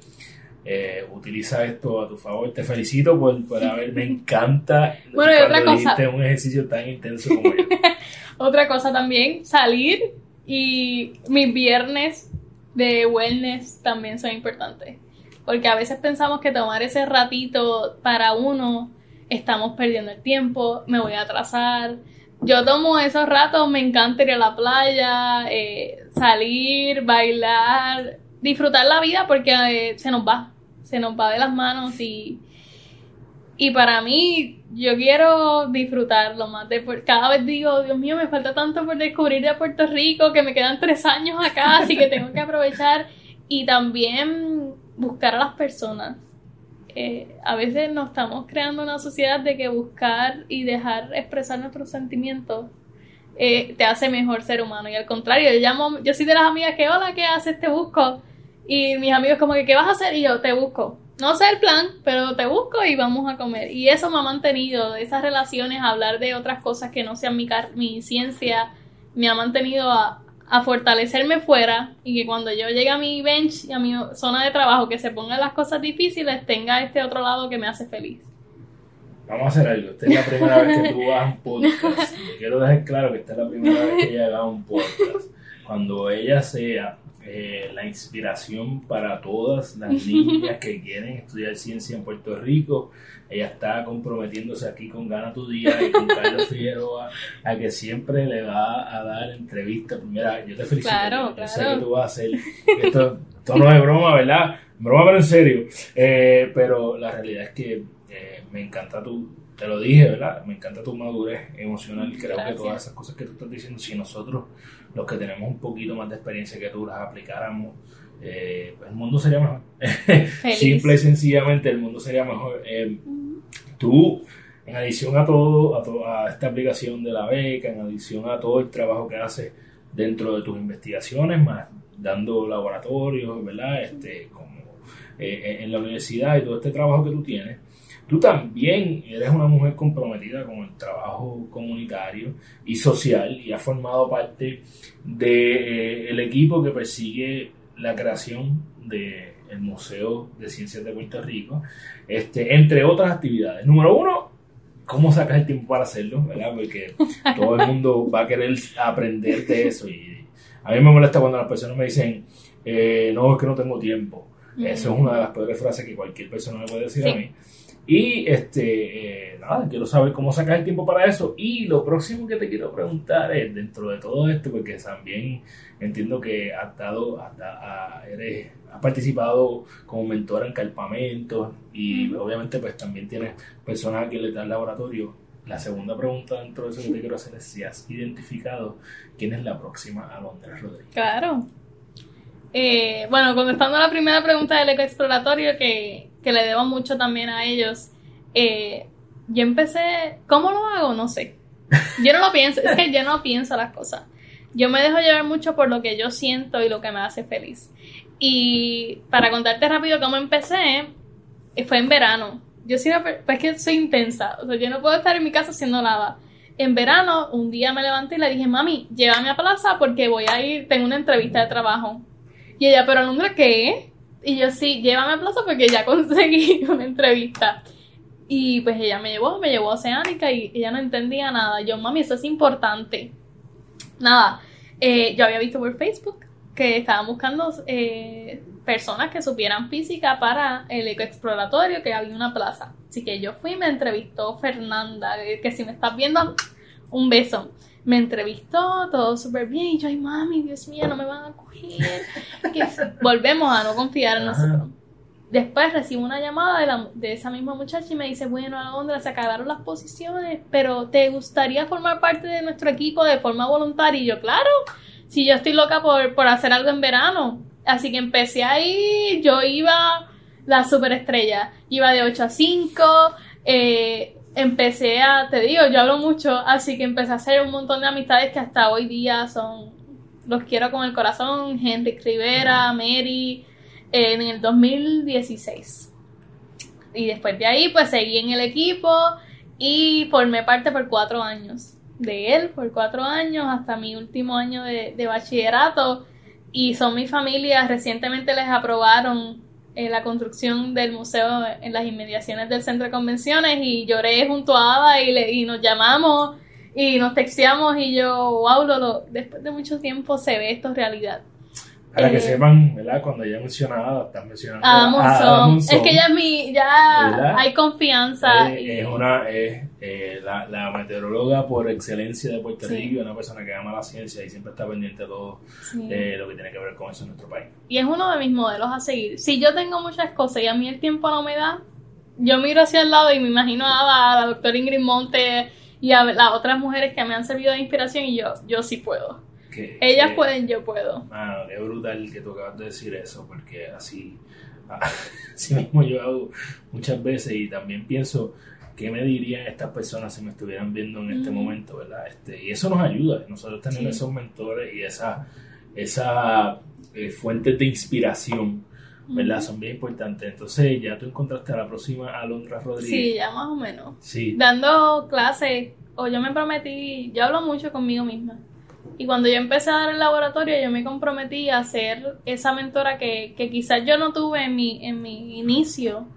eh, utiliza esto a tu favor. Te felicito por, por haber, me encanta bueno, y otra cosa. un ejercicio tan intenso como yo. otra cosa también, salir y mis viernes de wellness también son importantes. Porque a veces pensamos que tomar ese ratito para uno, estamos perdiendo el tiempo, me voy a atrasar. Yo tomo esos ratos, me encanta ir a la playa, eh, salir, bailar, disfrutar la vida porque eh, se nos va, se nos va de las manos y, y para mí yo quiero disfrutarlo más. De, cada vez digo, Dios mío, me falta tanto por descubrir de Puerto Rico que me quedan tres años acá, así que tengo que aprovechar. Y también buscar a las personas. Eh, a veces nos estamos creando una sociedad de que buscar y dejar expresar nuestros sentimientos eh, te hace mejor ser humano. Y al contrario, yo llamo, yo soy de las amigas que, hola, ¿qué haces? Te busco. Y mis amigos como que, ¿qué vas a hacer? Y yo, te busco. No sé el plan, pero te busco y vamos a comer. Y eso me ha mantenido, esas relaciones, hablar de otras cosas que no sean mi, mi ciencia, me ha mantenido a, a fortalecerme fuera y que cuando yo llegue a mi bench y a mi zona de trabajo, que se pongan las cosas difíciles, tenga este otro lado que me hace feliz. Vamos a hacer algo. Esta es la primera vez que tú vas a un podcast. quiero dejar claro que esta es la primera vez que ella haga un podcast. Cuando ella sea eh, la inspiración para todas las niñas que quieren estudiar ciencia en Puerto Rico. Ella está comprometiéndose aquí con Gana Tu Día y con Carlos Figueroa a que siempre le va a dar entrevistas. Mira, yo te felicito. Claro, claro. sé que tú vas a hacer. Esto, no es broma, ¿verdad? Broma, pero en serio. Eh, pero la realidad es que eh, me encanta tu, te lo dije, ¿verdad? Me encanta tu madurez emocional. Creo que todas esas cosas que tú estás diciendo, si nosotros, los que tenemos un poquito más de experiencia que tú, las aplicáramos, eh, pues el mundo sería mejor. Simple y sencillamente, el mundo sería mejor. Eh, tú, en adición a todo, a, a esta aplicación de la beca, en adición a todo el trabajo que haces dentro de tus investigaciones, más dando laboratorios, ¿verdad? Este, como eh, en la universidad y todo este trabajo que tú tienes Tú también eres una mujer comprometida con el trabajo comunitario y social y has formado parte del eh, equipo que persigue la creación del Museo de Ciencias de Puerto Rico, este, entre otras actividades. Número uno, cómo sacas el tiempo para hacerlo, ¿verdad? Porque todo el mundo va a querer aprender de eso y a mí me molesta cuando las personas me dicen, eh, no, es que no tengo tiempo. Eso es una de las peores frases que cualquier persona me puede decir a mí. Y este, eh, nada, quiero saber cómo sacas el tiempo para eso. Y lo próximo que te quiero preguntar es, dentro de todo esto, porque también entiendo que has dado, hasta eres has participado como mentora en campamentos y obviamente pues también tienes personas aquí en el laboratorio. La segunda pregunta dentro de eso que te quiero hacer es si has identificado quién es la próxima Alondra Rodríguez. Claro. Eh, bueno, contestando a la primera pregunta del ecoexploratorio, que, que le debo mucho también a ellos, eh, yo empecé, ¿cómo lo hago? No sé. Yo no lo pienso, es que yo no pienso las cosas. Yo me dejo llevar mucho por lo que yo siento y lo que me hace feliz. Y para contarte rápido cómo empecé, eh, fue en verano. Yo sí, pues que soy intensa, o sea, yo no puedo estar en mi casa haciendo nada. En verano, un día me levanté y le dije, mami, llévame a plaza porque voy a ir, tengo una entrevista de trabajo. Y ella, pero Alondra, ¿qué? Y yo, sí, llévame a plaza porque ya conseguí una entrevista. Y pues ella me llevó, me llevó a Oceánica y ella no entendía nada. Yo, mami, eso es importante. Nada, eh, yo había visto por Facebook que estaban buscando eh, personas que supieran física para el ecoexploratorio, que había una plaza. Así que yo fui, me entrevistó Fernanda, que si me estás viendo, un beso. Me entrevistó, todo súper bien, y yo, ay mami, Dios mío, no me van a coger. volvemos a no confiar en nosotros. Después recibo una llamada de, la, de, esa misma muchacha y me dice, bueno, Alondra, se acabaron las posiciones, pero ¿te gustaría formar parte de nuestro equipo de forma voluntaria? Y yo, claro, si yo estoy loca por, por hacer algo en verano. Así que empecé ahí, yo iba la superestrella, iba de 8 a 5, eh, empecé a, te digo, yo hablo mucho, así que empecé a hacer un montón de amistades que hasta hoy día son, los quiero con el corazón, Henry Rivera, Mary, en el 2016. Y después de ahí, pues seguí en el equipo y formé parte por cuatro años de él, por cuatro años, hasta mi último año de, bachillerato. Y son mi familia, recientemente les aprobaron eh, la construcción del museo en las inmediaciones del centro de convenciones y lloré junto a Ada y, le, y nos llamamos y nos texteamos y yo, wow, lo, después de mucho tiempo se ve esto realidad. Para que eh, sepan, ¿verdad? Cuando ella mencionaba, estás mencionando a Es que ya, mi, ya hay confianza. Es, una, es eh, la, la, meteoróloga por excelencia de Puerto Rico, una persona que ama la ciencia y siempre está pendiente de todo lo que tiene que ver con eso en nuestro país. Y es uno de mis modelos a seguir. Si yo tengo muchas cosas y a mí el tiempo no me da, yo miro hacia el lado y me imagino a la doctora Ingrid Monte y a las otras mujeres que me han servido de inspiración y yo, yo sí puedo. Ellas pueden, yo puedo. Mano, qué brutal que tú acabas de decir eso, porque así, así mismo yo hago muchas veces y también pienso qué me dirían estas personas si me estuvieran viendo en este momento, ¿verdad? Este, y eso nos ayuda, nosotros tenemos esos mentores y esa, esa eh, fuentes de inspiración. ¿verdad? Son bien importantes. Entonces, ya tú encontraste a la próxima Alondra Rodríguez. Sí, ya más o menos. Sí. Dando clases, o yo me prometí, yo hablo mucho conmigo misma. Y cuando yo empecé a dar el laboratorio, yo me comprometí a ser esa mentora que, que quizás yo no tuve en mi, en mi inicio.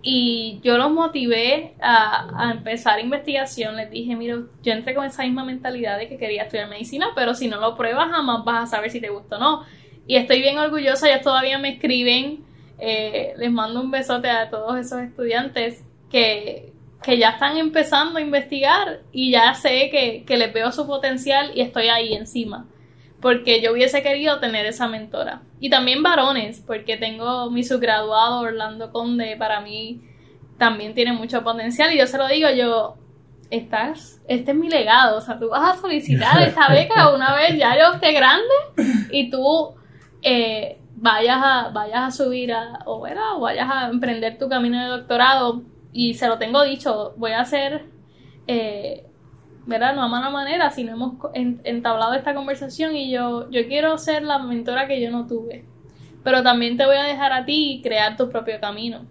Y yo los motivé a, a, empezar investigación. Les dije, mira, yo entré con esa misma mentalidad de que quería estudiar medicina, pero si no lo pruebas jamás vas a saber si te gusta o no. Y estoy bien orgullosa, ellos todavía me escriben. Eh, les mando un besote a todos esos estudiantes que, que ya están empezando a investigar y ya sé que, que les veo su potencial y estoy ahí encima. Porque yo hubiese querido tener esa mentora. Y también varones, porque tengo mi subgraduado Orlando Conde, para mí también tiene mucho potencial. Y yo se lo digo, yo, estás, este es mi legado. O sea, tú vas a solicitar esta beca una vez ya yo esté grande y tú eh, vayas, a, vayas a subir a, o, o vayas a emprender tu camino de doctorado y se lo tengo dicho, voy a hacer, eh, ¿verdad? No a mala manera, sino hemos entablado esta conversación y yo, yo quiero ser la mentora que yo no tuve. Pero también te voy a dejar a ti crear tu propio camino.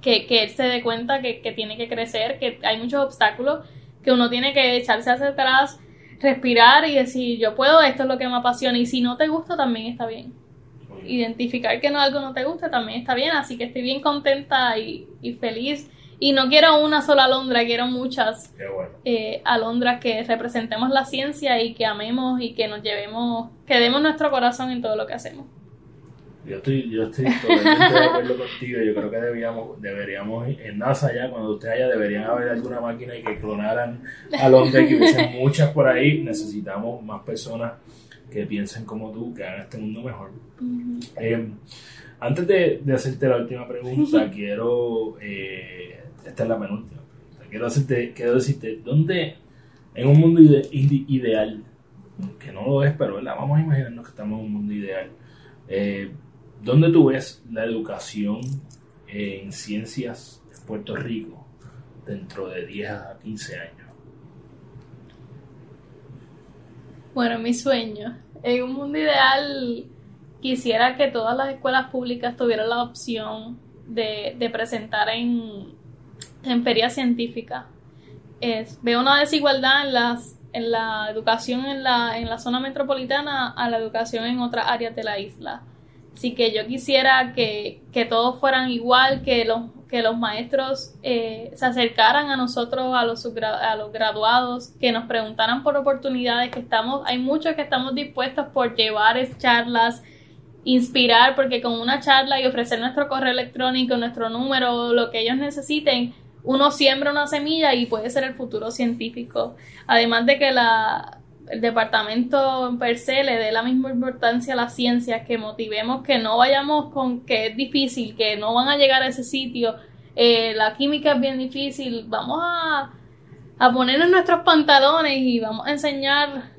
Que, que él se dé cuenta que, que tiene que crecer, que hay muchos obstáculos, que uno tiene que echarse hacia atrás, respirar y decir, yo puedo, esto es lo que me apasiona. Y si no te gusta, también está bien identificar que no algo no te gusta también está bien, así que estoy bien contenta y, feliz. Y no quiero una sola alondra, quiero muchas eh, alondras que representemos la ciencia y que amemos y que nos llevemos, que demos nuestro corazón en todo lo que hacemos. Yo estoy, yo estoy totalmente de acuerdo contigo. Yo creo que deberíamos, deberíamos en NASA ya, cuando usted haya, deberían haber alguna máquina y que clonaran al hombre, que hubiesen muchas por ahí. Necesitamos más personas que piensen como tú, que hagan este mundo mejor. Eh, antes de, de, hacerte la última pregunta, quiero, eh, esta es la penúltima quiero, hacerte, quiero decirte, ¿dónde en un mundo ideal, que no lo es, pero vamos a imaginarnos que estamos en un mundo ideal, eh, ¿dónde tú ves la educación en ciencias en Puerto Rico dentro de 10 a 15 años? Bueno, mi sueño. En un mundo ideal quisiera que todas las escuelas públicas tuvieran la opción de, de presentar en, en ferias científicas. Es, veo una desigualdad en, las, en la educación en la, en la zona metropolitana a la educación en otras áreas de la isla. Así que yo quisiera que, que todos fueran igual, que los, que los maestros eh, se acercaran a nosotros, a los, a los graduados, que nos preguntaran por oportunidades, que estamos, hay muchos que estamos dispuestos por llevar charlas, inspirar, porque con una charla y ofrecer nuestro correo electrónico, nuestro número, lo que ellos necesiten, uno siembra una semilla y puede ser el futuro científico. Además de que la, el departamento per se le dé la misma importancia a la ciencia, que motivemos que no vayamos con que es difícil, que no van a llegar a ese sitio, eh, la química es bien difícil, vamos a, a ponernos nuestros pantalones y vamos a enseñar,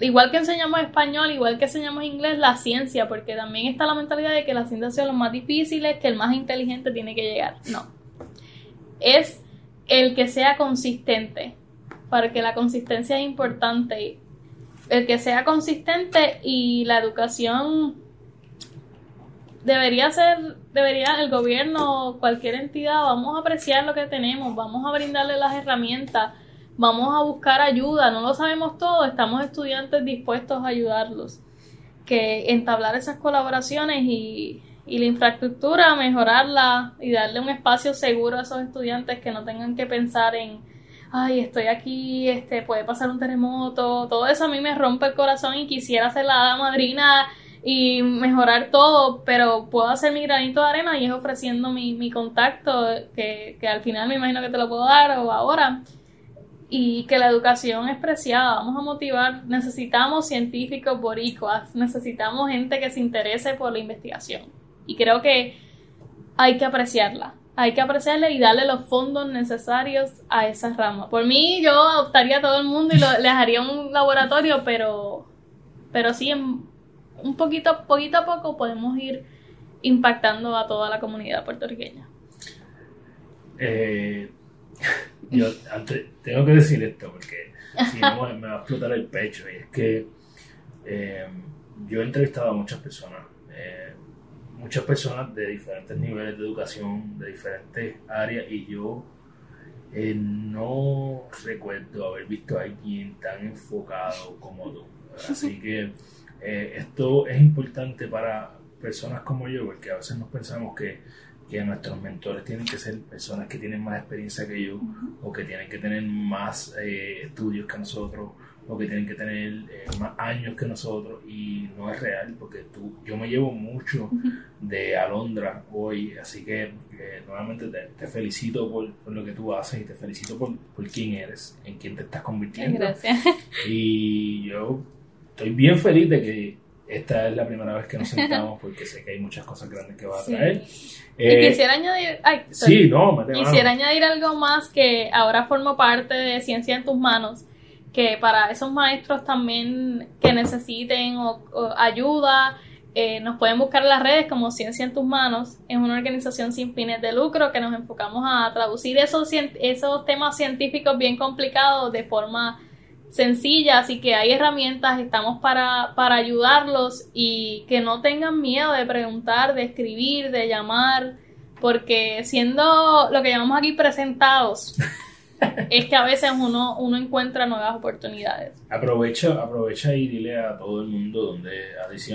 igual que enseñamos español, igual que enseñamos inglés, la ciencia, porque también está la mentalidad de que la ciencia sea lo más difíciles, que el más inteligente tiene que llegar. No. Es el que sea consistente, para que la consistencia es importante. El que sea consistente y la educación debería ser, debería el gobierno, cualquier entidad, vamos a apreciar lo que tenemos, vamos a brindarle las herramientas, vamos a buscar ayuda, no lo sabemos todo, estamos estudiantes dispuestos a ayudarlos, que entablar esas colaboraciones y, y la infraestructura, mejorarla y darle un espacio seguro a esos estudiantes que no tengan que pensar en ay, estoy aquí, este, puede pasar un terremoto, todo eso a mí me rompe el corazón y quisiera ser la madrina y mejorar todo, pero puedo hacer mi granito de arena y es ofreciendo mi, mi contacto, que, que, al final me imagino que te lo puedo dar o ahora, y que la educación es preciada, vamos a motivar, necesitamos científicos boricuas, necesitamos gente que se interese por la investigación, y creo que hay que apreciarla, hay que apreciarle y darle los fondos necesarios a esa rama. Por mí, yo adoptaría a todo el mundo y lo, les haría un laboratorio, pero, pero sí, un poquito, poquito a poco podemos ir impactando a toda la comunidad puertorriqueña. Eh, tengo que decir esto porque si no me va a explotar el pecho y es que eh, yo he entrevistado a muchas personas eh, muchas personas de diferentes niveles de educación, de diferentes áreas, y yo eh, no recuerdo haber visto a alguien tan enfocado como tú. Así que eh, esto es importante para personas como yo, porque a veces nos pensamos que, que, nuestros mentores tienen que ser personas que tienen más experiencia que yo, o que tienen que tener más eh, estudios que nosotros, o que tienen que tener eh, más años que nosotros y no es real porque tú, yo me llevo mucho de Alondra hoy, así que eh, nuevamente te, felicito por, lo que tú haces y te felicito por, por quién eres, en quién te estás convirtiendo. Gracias. Y yo estoy bien feliz de que esta es la primera vez que nos sentamos porque sé que hay muchas cosas grandes que va a traer. y eh, quisiera añadir, ay, sí, no, quisiera añadir algo más que ahora formo parte de Ciencia en tus manos que para esos maestros también que necesiten ayuda, eh, nos pueden buscar en las redes como Ciencia en tus manos. Es una organización sin fines de lucro que nos enfocamos a traducir esos, esos temas científicos bien complicados de forma sencilla, así que hay herramientas, estamos para, para ayudarlos y que no tengan miedo de preguntar, de escribir, de llamar, porque siendo lo que llamamos aquí presentados, es que a veces uno, uno encuentra nuevas oportunidades. Aprovecha, aprovecha y dile a todo el mundo donde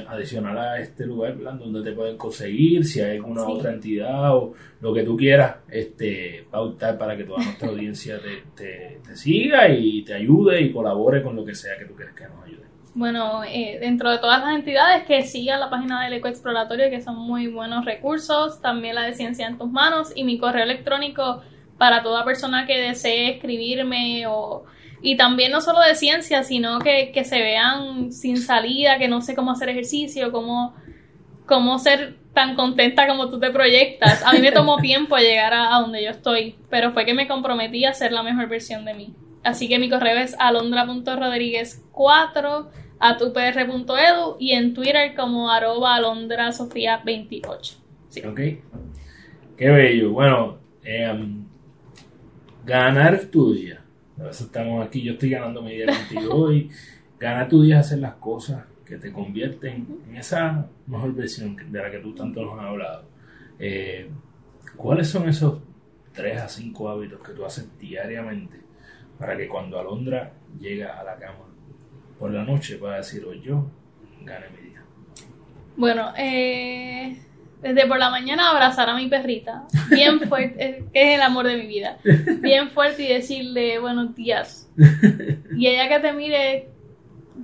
adicional a este lugar, donde te pueden conseguir, si hay alguna otra entidad o lo que tú quieras, este, pautar para que toda nuestra audiencia te, te, siga y te ayude y colabore con lo que sea que tú quieras que nos ayude. bueno, eh, dentro de todas las entidades que sigan la página del Ecoexploratorio, que son muy buenos recursos, también la de Ciencia en tus manos y mi correo electrónico para toda persona que desee escribirme o y también no solo de ciencia, sino que, que se vean sin salida, que no sé cómo hacer ejercicio, cómo, cómo ser tan contenta como tú te proyectas. A mí me tomó tiempo llegar a, a donde yo estoy, pero fue que me comprometí a ser la mejor versión de mí. Así que mi correo es alondra.rodríguez4 a tupr.edu y en Twitter como arroba alondrasofía28. Sí. Ok. Qué bello. Bueno, em, ganar tu día. A veces estamos aquí, yo estoy ganando mi día contigo hoy. Ganar tu día hacer las cosas que te convierten en esa mejor versión de la que tú tanto nos has hablado. Eh, ¿Cuáles son esos tres a cinco hábitos que tú haces diariamente para que cuando Alondra llega a la cama por la noche pueda decir, hoy yo gané mi día? Bueno, eh, desde por la mañana abrazar a mi perrita, bien fuerte, eh, que es el amor de mi vida, bien fuerte y decirle buenos días. Y ella que te mire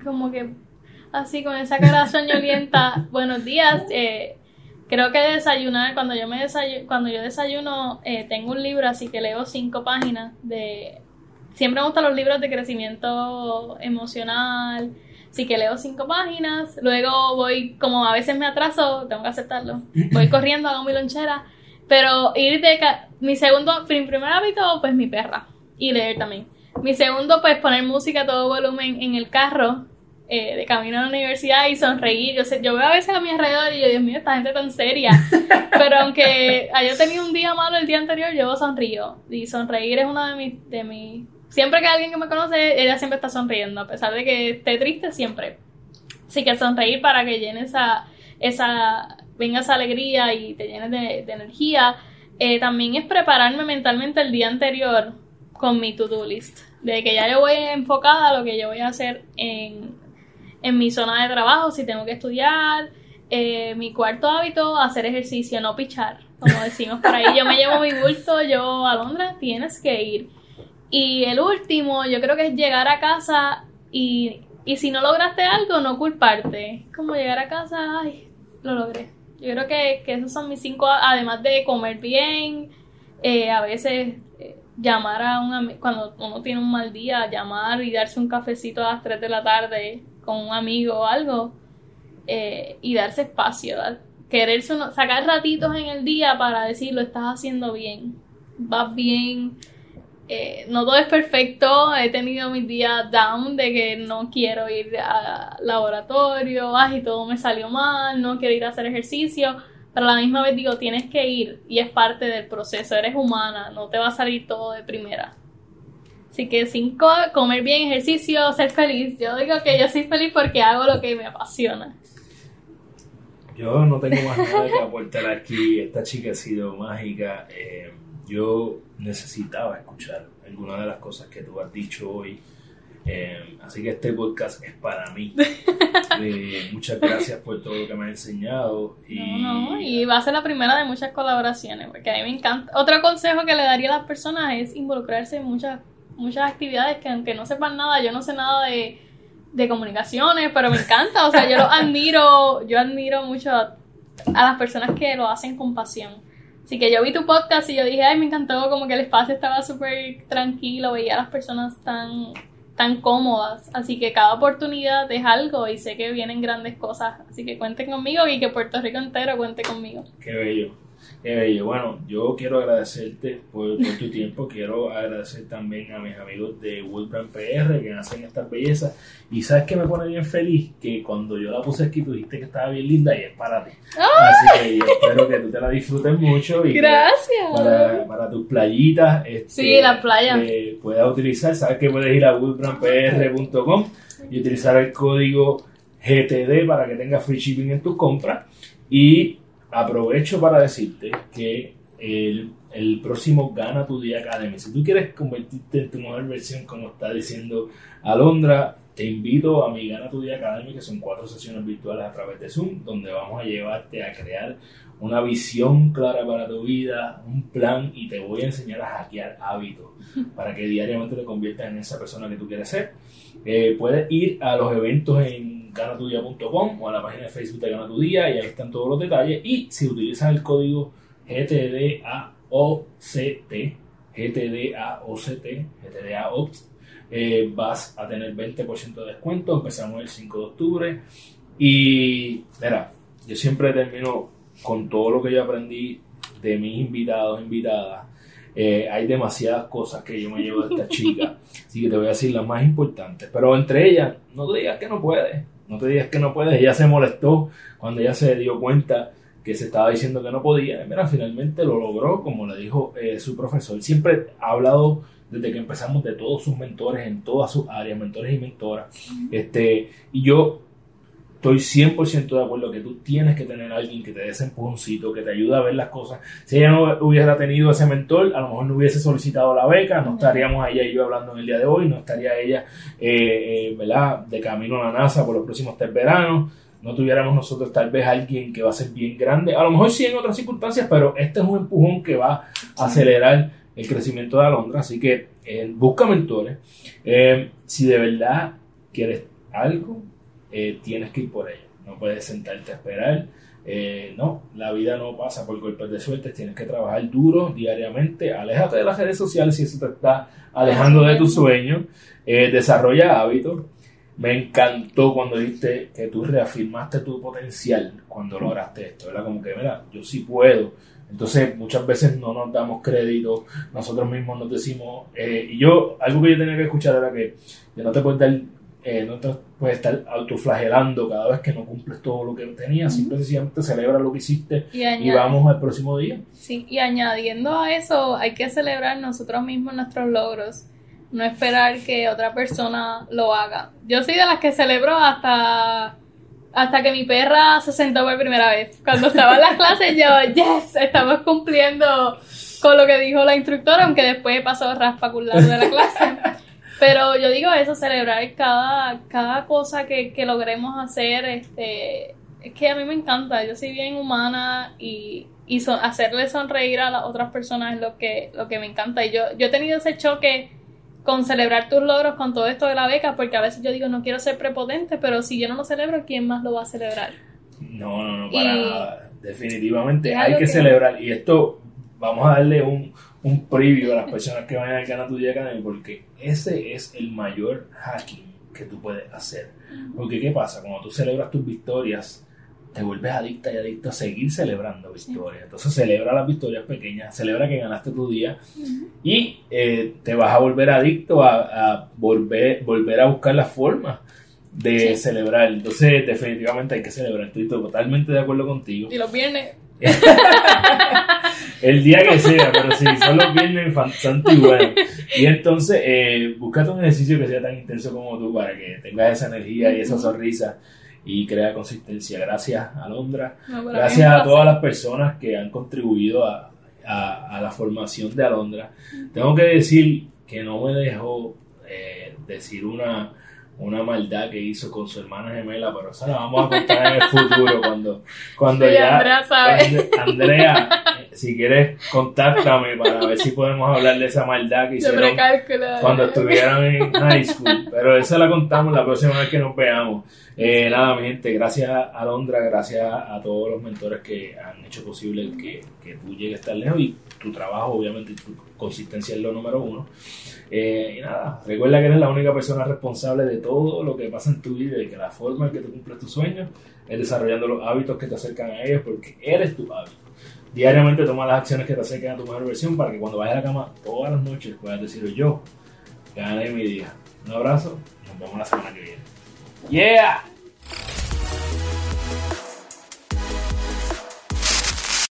como que así con esa cara soñolienta, buenos días. Eh, creo que desayunar, cuando yo me desayu- cuando yo desayuno, eh, tengo un libro, así que leo cinco páginas de siempre me gustan los libros de crecimiento emocional, así que leo cinco páginas, luego voy, como a veces me atraso, tengo que aceptarlo, voy corriendo, hago mi lonchera, pero ir de, ca- mi segundo, mi primer hábito, pues mi perra, y leer también. Mi segundo, pues poner música a todo volumen en el carro, eh, de camino a la universidad y sonreír. Yo, sé, yo veo a veces a mi alrededor y yo, Dios mío, esta gente tan seria. Pero aunque haya tenido un día malo el día anterior, yo sonrío. Y sonreír es una de mis, de mis... Siempre que alguien que me conoce, ella siempre está sonriendo, a pesar de que esté triste, siempre. Así que sonreír para que llene esa, esa, venga esa alegría y te llenes de, energía. Eh, también es prepararme mentalmente el día anterior con mi to-do list. De que ya yo voy enfocada a lo que yo voy a hacer en, en mi zona de trabajo, si tengo que estudiar. Eh, mi cuarto hábito, hacer ejercicio, no pichar, como decimos por ahí. Yo me llevo mi bulto, yo, Alondra, tienes que ir. Y el último, yo creo que es llegar a casa y, y si no lograste algo, no culparte. Como llegar a casa, ay, lo logré. Yo creo que, que esos son mis cinco, además de comer bien, eh, a veces eh, llamar a un amigo, cuando uno tiene un mal día, llamar y darse un cafecito a las 3 de la tarde con un amigo o algo, eh, y darse espacio, dar- quererse uno- sacar ratitos en el día para decir lo estás haciendo bien, vas bien, eh, no todo es perfecto, he tenido mis días down de que no quiero ir al laboratorio, ay, todo me salió mal, no quiero ir a hacer ejercicio, pero a la misma vez digo, tienes que ir y es parte del proceso, eres humana, no te va a salir todo de primera. Así que cinco, comer bien, ejercicio, ser feliz. Yo digo que yo soy feliz porque hago lo que me apasiona. Yo no tengo más nada que aportar aquí. Esta chica ha sido mágica. Eh, yo necesitaba escuchar algunas de las cosas que tú has dicho hoy. Eh, así que este podcast es para mí. Eh, muchas gracias por todo lo que me has enseñado. Y, No, no, y va a ser la primera de muchas colaboraciones, porque a mí me encanta. Otro consejo que le daría a las personas es involucrarse en muchas, muchas actividades que aunque no sepan nada, yo no sé nada de, de comunicaciones, pero me encanta, o sea, yo lo admiro, yo admiro mucho a, a las personas que lo hacen con pasión. Así que yo vi tu podcast y yo dije, ay, me encantó, como que el espacio estaba súper tranquilo, veía a las personas tan, tan cómodas. Así que cada oportunidad es algo y sé que vienen grandes cosas. Así que cuenten conmigo y que Puerto Rico entero cuente conmigo. Qué bello, bello. Bueno, yo quiero agradecerte por, por tu tiempo. Quiero agradecer también a mis amigos de Woodbrand PR que hacen estas bellezas. Y sabes que me pone bien feliz que cuando yo la puse aquí tú dijiste que estaba bien linda y es para ti. Así que yo espero que tú te la disfrutes mucho y Gracias. para, para tus playitas este, Sí, las playas. eh, puedas utilizar. Sabes que puedes ir a woodbrandpr.com y utilizar el código GTD para que tengas free shipping en tus compras. Y aprovecho para decirte que el, el próximo Gana Tu Día Academy, si tú quieres convertirte en tu mejor versión, como está diciendo Alondra, te invito a mi Gana Tu Día Academy, que son cuatro sesiones virtuales a través de Zoom, donde vamos a llevarte a crear una visión clara para tu vida, un plan y te voy a enseñar a hackear hábitos para que diariamente te conviertas en esa persona que tú quieres ser. Eh, puedes ir a los eventos en ganatudia.com o a la página de Facebook de Gana Tu Día y ahí están todos los detalles. Y si utilizas el código GTDAOCT, GTDAOCT, GTDAOCT, eh, vas a tener 20% de descuento. Empezamos el 5 de octubre. Y, mira, yo siempre termino con todo lo que yo aprendí de mis invitados, invitadas, eh, hay demasiadas cosas que yo me llevo de esta chica. Así que te voy a decir las más importantes. Pero entre ellas, no te digas que no puedes. No te digas que no puedes. Ella se molestó cuando ella se dio cuenta que se estaba diciendo que no podía. Mira, finalmente lo logró, como le dijo eh, su profesor. Siempre ha hablado desde que empezamos de todos sus mentores en todas sus áreas, mentores y mentoras. Este, y yo estoy 100% de acuerdo que tú tienes que tener a alguien que te dé ese empujoncito, que te ayude a ver las cosas. Si ella no hubiera tenido ese mentor, a lo mejor no hubiese solicitado la beca, no estaríamos ella y yo hablando en el día de hoy, no estaría ella, eh, eh, ¿verdad?, de camino a la NASA por los próximos tres veranos. No tuviéramos nosotros tal vez alguien que va a ser bien grande. A lo mejor sí en otras circunstancias, pero este es un empujón que va a acelerar el crecimiento de Alondra. Así que eh, busca mentores. si de verdad quieres algo, eh, tienes que ir por ello. No puedes sentarte a esperar. Eh, no, la vida no pasa por golpes de suerte, tienes que trabajar duro diariamente, aléjate de las redes sociales si eso te está alejando de tu sueño, eh, desarrolla hábitos. Me encantó cuando dijiste que tú reafirmaste tu potencial cuando lograste esto, ¿verdad? Como que, mira, yo sí puedo. Entonces, muchas veces no nos damos crédito, nosotros mismos nos decimos, y yo, algo que yo tenía que escuchar era que ya no te puedes dar eh, no te puedes estar autoflagelando cada vez que no cumples todo lo que tenías, simplemente celebra lo que hiciste y, vamos al próximo día. Sí, y añadiendo a eso, hay que celebrar nosotros mismos nuestros logros, no esperar que otra persona lo haga. Yo soy de las que celebro hasta hasta que mi perra se sentó por primera vez. Cuando estaba en las clases yo, yes, estamos cumpliendo con lo que dijo la instructora, aunque después pasó raspa de la clase. Pero yo digo eso, celebrar cada, cada cosa que, logremos hacer, este, es que a mí me encanta, yo soy bien humana y, y hacerle sonreír a las otras personas es lo que, lo que me encanta. Y yo, yo he tenido ese choque con celebrar tus logros con todo esto de la beca, porque a veces yo digo, no quiero ser prepotente, pero si yo no lo celebro, ¿quién más lo va a celebrar? No, no, no, para nada. Definitivamente hay que celebrar. Y esto, vamos a darle un, un preview a las personas que vayan al canal Tuya Academy porque ese es el mayor hacking que tú puedes hacer. Porque ¿qué pasa? Cuando tú celebras tus victorias, te vuelves adicta y adicto a seguir celebrando victorias. Entonces celebra las victorias pequeñas, celebra que ganaste tu día y eh, te vas a volver adicto a, volver, volver a buscar la forma de celebrar. Entonces definitivamente hay que celebrar. Estoy totalmente de acuerdo contigo. Y los viernes el día que sea, pero si son los viernes bastante. Y entonces, eh, búscate un ejercicio que sea tan intenso como tú para que tengas esa energía y esa sonrisa y crea consistencia. Gracias, Alondra. Gracias a todas las personas que han contribuido a, a, la formación de Alondra. Tengo que decir que no me dejó eh, decir una una maldad que hizo con su hermana gemela, pero eso la vamos a contar en el futuro cuando, cuando ya... Andrea sabe. Andrea, si quieres, contáctame para ver si podemos hablar de esa maldad que hicieron cuando estuvieron en high school. Pero eso la contamos la próxima vez que nos veamos. Eh, nada, mi gente, gracias a Londra, gracias a todos los mentores que han hecho posible que, que tú llegues tan lejos y tu trabajo, obviamente, tu consistencia es lo número uno. Eh, y nada, recuerda que eres la única persona responsable de todo lo que pasa en tu vida y que la forma en que tú cumples tus sueños es desarrollando los hábitos que te acercan a ellos porque eres tu hábito. Diariamente toma las acciones que te acerquen a tu mejor versión para que cuando vayas a la cama todas las noches puedas decir yo gané mi día. Un abrazo, nos vemos la semana que viene. ¡Yeah!